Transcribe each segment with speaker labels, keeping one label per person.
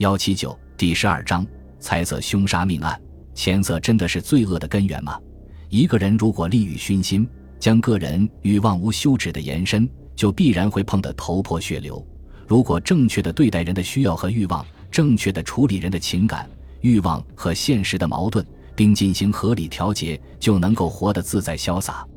Speaker 1: 幺七九第十二章猜测凶杀命案，钱色真的是罪恶的根源吗？一个人如果利欲熏心，将个人欲望无休止的延伸，就必然会碰得头破血流。如果正确的对待人的需要和欲望，正确的处理人的情感、欲望和现实的矛盾，并进行合理调节，就能够活得自在潇洒。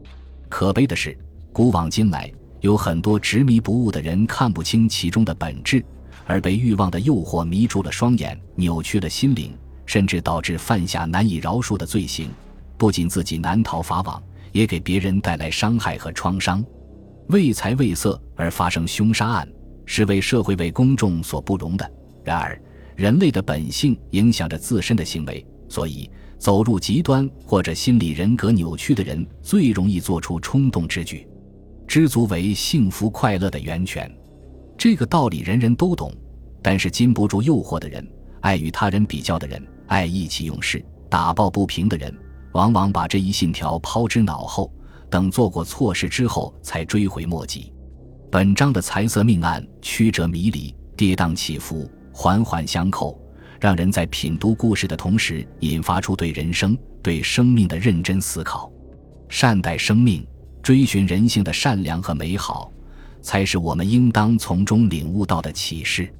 Speaker 1: 可悲的是，古往今来，有很多执迷不悟的人看不清其中的本质，而被欲望的诱惑迷住了双眼，扭曲了心灵，甚至导致犯下难以饶恕的罪行。不仅自己难逃法网，也给别人带来伤害和创伤。为财为色而发生凶杀案，是为社会为公众所不容的。然而，人类的本性影响着自身的行为，所以走入极端或者心理人格扭曲的人，最容易做出冲动之举。知足为幸福快乐的源泉，这个道理人人都懂。但是，禁不住诱惑的人，爱与他人比较的人，爱意气用事、打抱不平的人。往往把这一信条抛之脑后，等做过错事之后才追悔莫及。本章的财色命案曲折迷离、跌宕起伏、环环相扣，让人在品读故事的同时，引发出对人生、对生命的认真思考。善待生命，追寻人性的善良和美好，才是我们应当从中领悟到的启示。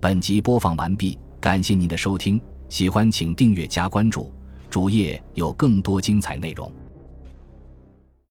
Speaker 1: 本集播放完毕，感谢您的收听。喜欢请订阅加关注，主页有更多精彩内容。